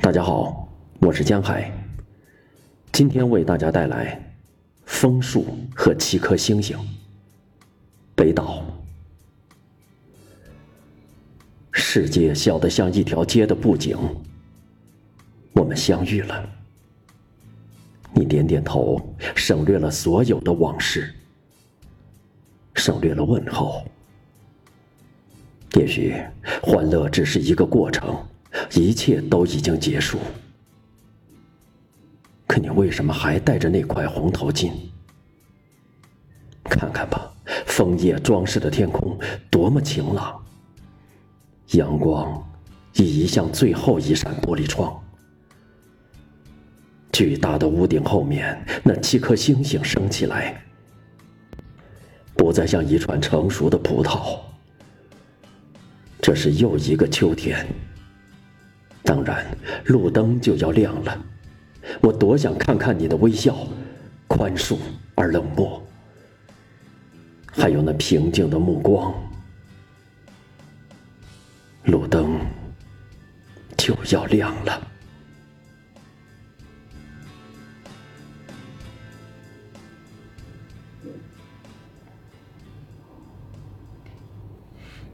大家好，我是江海。今天为大家带来枫树和七颗星星。北岛。世界小得像一条街的布景，我们相遇了。你点点头，省略了所有的往事，省略了问候。也许欢乐只是一个过程，一切都已经结束。可你为什么还戴着那块红头巾？看看吧，枫叶装饰的天空多么晴朗。阳光已移向最后一扇玻璃窗。巨大的屋顶后面，那七颗星星升起来，不再像一串成熟的葡萄。这是又一个秋天。当然，路灯就要亮了。我多想看看你的微笑，宽恕而冷漠，还有那平静的目光。路灯就要亮了。